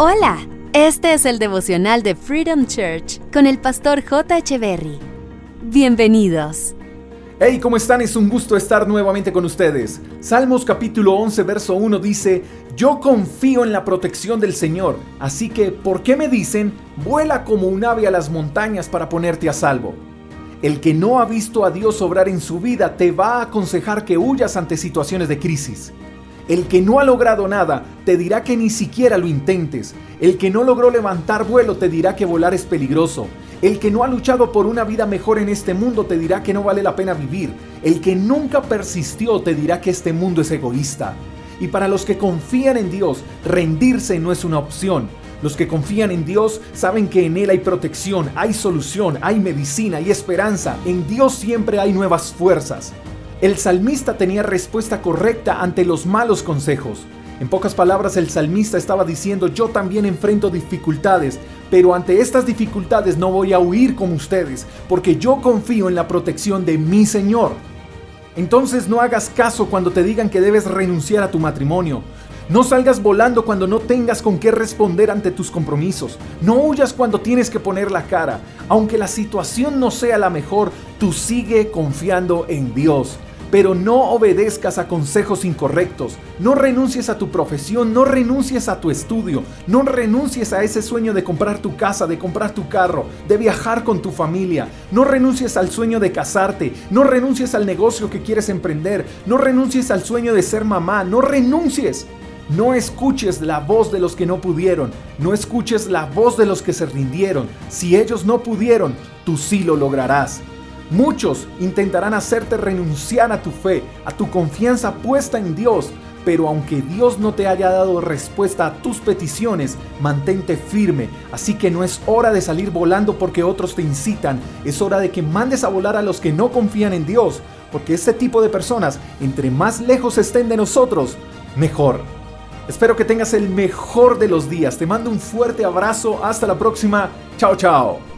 Hola, este es el devocional de Freedom Church con el pastor J. Berry. Bienvenidos. Hey, ¿cómo están? Es un gusto estar nuevamente con ustedes. Salmos capítulo 11, verso 1 dice, Yo confío en la protección del Señor, así que, ¿por qué me dicen, vuela como un ave a las montañas para ponerte a salvo? El que no ha visto a Dios obrar en su vida te va a aconsejar que huyas ante situaciones de crisis. El que no ha logrado nada te dirá que ni siquiera lo intentes. El que no logró levantar vuelo te dirá que volar es peligroso. El que no ha luchado por una vida mejor en este mundo te dirá que no vale la pena vivir. El que nunca persistió te dirá que este mundo es egoísta. Y para los que confían en Dios, rendirse no es una opción. Los que confían en Dios saben que en Él hay protección, hay solución, hay medicina, y esperanza. En Dios siempre hay nuevas fuerzas. El salmista tenía respuesta correcta ante los malos consejos. En pocas palabras, el salmista estaba diciendo, yo también enfrento dificultades, pero ante estas dificultades no voy a huir como ustedes, porque yo confío en la protección de mi Señor. Entonces no hagas caso cuando te digan que debes renunciar a tu matrimonio. No salgas volando cuando no tengas con qué responder ante tus compromisos. No huyas cuando tienes que poner la cara. Aunque la situación no sea la mejor, tú sigue confiando en Dios. Pero no obedezcas a consejos incorrectos. No renuncies a tu profesión, no renuncies a tu estudio, no renuncies a ese sueño de comprar tu casa, de comprar tu carro, de viajar con tu familia. No renuncies al sueño de casarte, no renuncies al negocio que quieres emprender, no renuncies al sueño de ser mamá, no renuncies. No escuches la voz de los que no pudieron, no escuches la voz de los que se rindieron. Si ellos no pudieron, tú sí lo lograrás. Muchos intentarán hacerte renunciar a tu fe, a tu confianza puesta en Dios, pero aunque Dios no te haya dado respuesta a tus peticiones, mantente firme. Así que no es hora de salir volando porque otros te incitan, es hora de que mandes a volar a los que no confían en Dios, porque ese tipo de personas, entre más lejos estén de nosotros, mejor. Espero que tengas el mejor de los días. Te mando un fuerte abrazo. Hasta la próxima. Chao, chao.